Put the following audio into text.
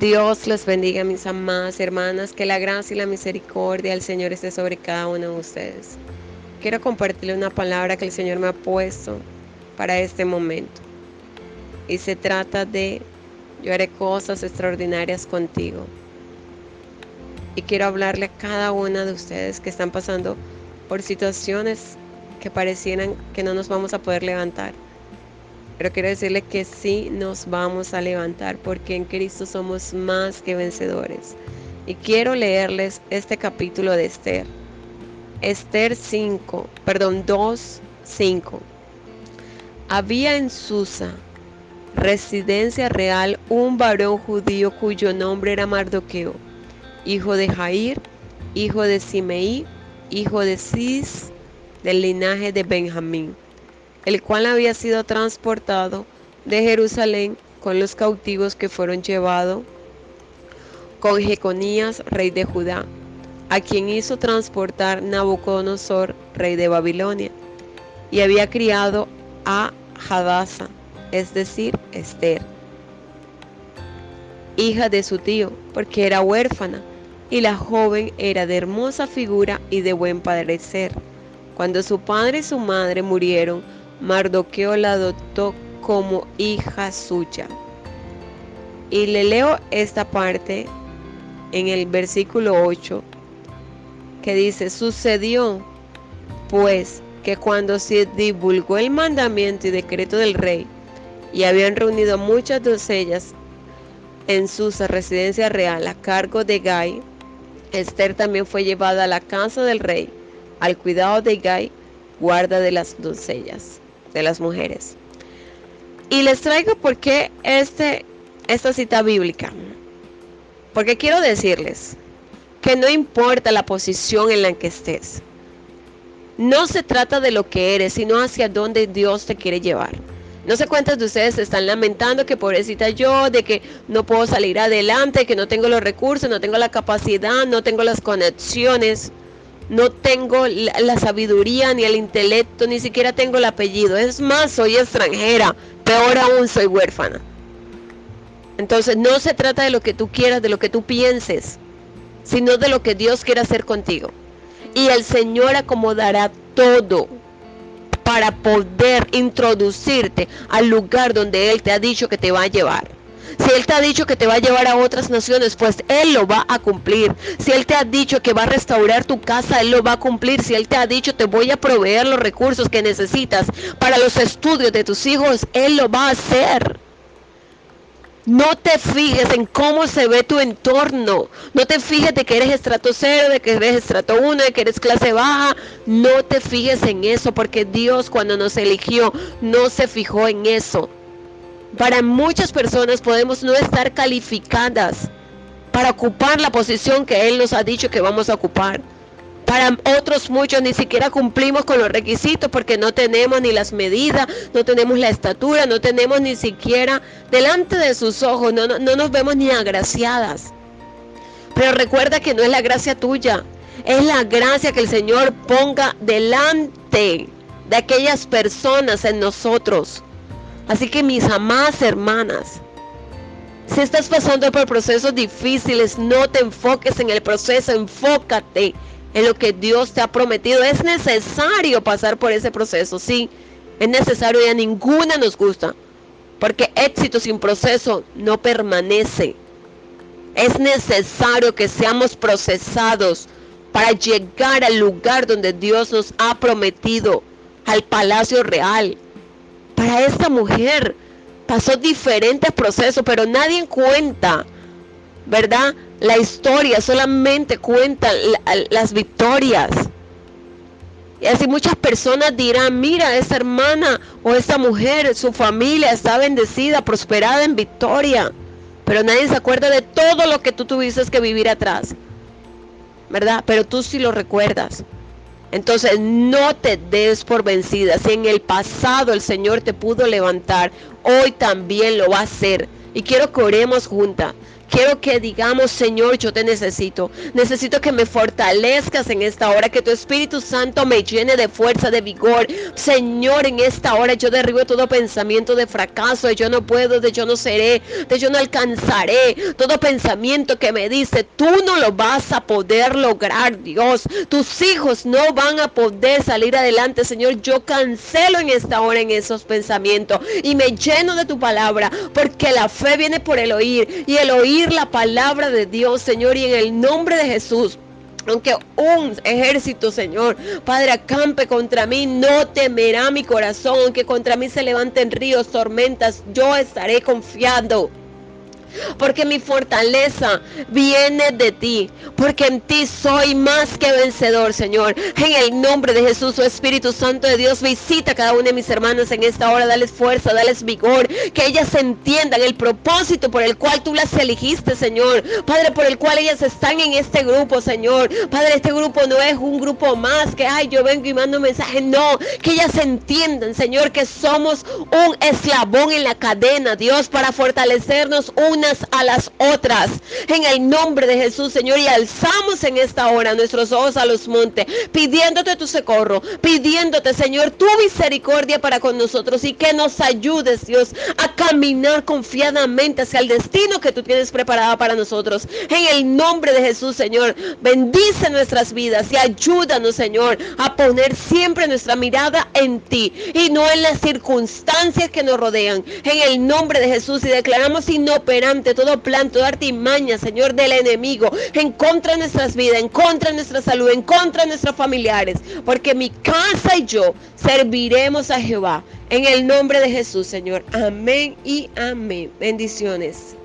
Dios los bendiga, mis amadas hermanas, que la gracia y la misericordia del Señor esté sobre cada uno de ustedes. Quiero compartirle una palabra que el Señor me ha puesto para este momento. Y se trata de, yo haré cosas extraordinarias contigo. Y quiero hablarle a cada una de ustedes que están pasando por situaciones que parecieran que no nos vamos a poder levantar pero quiero decirle que sí nos vamos a levantar porque en Cristo somos más que vencedores. Y quiero leerles este capítulo de Esther. Esther 5, perdón, 2, 5. Había en Susa, residencia real, un varón judío cuyo nombre era Mardoqueo, hijo de Jair, hijo de Simeí, hijo de Cis, del linaje de Benjamín el cual había sido transportado de Jerusalén con los cautivos que fueron llevados con Jeconías, rey de Judá, a quien hizo transportar Nabucodonosor, rey de Babilonia, y había criado a Hadasa, es decir, Esther, hija de su tío, porque era huérfana, y la joven era de hermosa figura y de buen parecer. Cuando su padre y su madre murieron, Mardoqueo la adoptó como hija suya. Y le leo esta parte en el versículo 8 que dice, sucedió pues que cuando se divulgó el mandamiento y decreto del rey y habían reunido muchas doncellas en su residencia real a cargo de Gai, Esther también fue llevada a la casa del rey al cuidado de Gai, guarda de las doncellas de las mujeres. Y les traigo por qué este, esta cita bíblica. Porque quiero decirles que no importa la posición en la que estés. No se trata de lo que eres, sino hacia dónde Dios te quiere llevar. No sé cuántas de ustedes se están lamentando que pobrecita yo, de que no puedo salir adelante, que no tengo los recursos, no tengo la capacidad, no tengo las conexiones no tengo la, sabiduría ni el intelecto, ni siquiera tengo el apellido. Es más, soy extranjera, peor aún soy huérfana. Entonces no se trata de lo que tú quieras, de lo que tú pienses, sino de lo que Dios quiere hacer contigo. Y el Señor acomodará todo para poder introducirte al lugar donde Él te ha dicho que te va a llevar. Si Él te ha dicho que te va a llevar a otras naciones, pues Él lo va a cumplir. Si Él te ha dicho que va a restaurar tu casa, Él lo va a cumplir. Si Él te ha dicho te voy a proveer los recursos que necesitas para los estudios de tus hijos, Él lo va a hacer. No te fijes en cómo se ve tu entorno. No te fijes de que eres estrato cero, de que eres estrato uno, de que eres clase baja. No te fijes en eso, porque Dios cuando nos eligió no se fijó en eso. Para muchas personas podemos no estar calificadas para ocupar la posición que Él nos ha dicho que vamos a ocupar. Para otros muchos ni siquiera cumplimos con los requisitos porque no tenemos ni las medidas, no tenemos la estatura, no tenemos ni siquiera delante de sus ojos, no, no, no nos vemos ni agraciadas. Pero recuerda que no es la gracia tuya, es la gracia que el Señor ponga delante de aquellas personas en nosotros. Así que mis amadas hermanas, si estás pasando por procesos difíciles, no te enfoques en el proceso, enfócate en lo que Dios te ha prometido. Es necesario pasar por ese proceso, sí, es necesario y a ninguna nos gusta, porque éxito sin proceso no permanece. Es necesario que seamos procesados para llegar al lugar donde Dios nos ha prometido, al palacio real para esta mujer pasó diferentes procesos, pero nadie cuenta, ¿verdad? La historia, solamente cuenta las victorias. Y así muchas personas dirán, mira, esa hermana o esa mujer, su familia está bendecida, prosperada en victoria. Pero nadie se acuerda de todo lo que tú tuviste que vivir atrás. ¿Verdad? Pero tú sí lo recuerdas. Entonces no te des por vencida. Si en el pasado el Señor te pudo levantar, hoy también lo va a hacer. Y quiero que oremos juntas. Quiero que digamos, Señor, yo te necesito. Necesito que me fortalezcas en esta hora, que tu Espíritu Santo me llene de fuerza, de vigor. Señor, en esta hora yo derribo todo pensamiento de fracaso, de yo no puedo, de yo no seré, de yo no alcanzaré. Todo pensamiento que me dice, tú no lo vas a poder lograr, Dios. Tus hijos no van a poder salir adelante, Señor. Yo cancelo en esta hora en esos pensamientos y me lleno de tu palabra, porque la fe viene por el oír y el oír la palabra de Dios, Señor, y en el nombre de Jesús. Aunque un ejército, Señor, Padre, acampe contra mí, no temerá mi corazón. Aunque contra mí se levanten ríos, tormentas, yo estaré confiando porque mi fortaleza viene de ti, porque en ti soy más que vencedor, Señor. En el nombre de Jesús, su Espíritu Santo de Dios, visita a cada una de mis hermanas en esta hora, dales fuerza, dales vigor, que ellas entiendan el propósito por el cual tú las elegiste, Señor. Padre, por el cual ellas están en este grupo, Señor. Padre, este grupo no es un grupo más que, ay, yo vengo y mando un mensaje, no, que ellas entiendan, Señor, que somos un eslabón en la cadena, Dios, para fortalecernos un a las otras. En el nombre de Jesús, Señor, y alzamos en esta hora nuestros ojos a los montes, pidiéndote tu socorro, pidiéndote, Señor, tu misericordia para con nosotros y que nos ayudes, Dios, a caminar confiadamente hacia el destino que tú tienes preparado para nosotros. En el nombre de Jesús, Señor, bendice nuestras vidas y ayúdanos, Señor, a poner siempre nuestra mirada en ti y no en las circunstancias que nos rodean. En el nombre de Jesús y declaramos inoperante todo plan, toda artimaña, Señor, del enemigo, en contra de nuestras vidas, en contra de nuestra salud, en contra de nuestros familiares, porque mi casa y yo serviremos a Jehová. En el nombre de Jesús, Señor. Amén y amén. Bendiciones.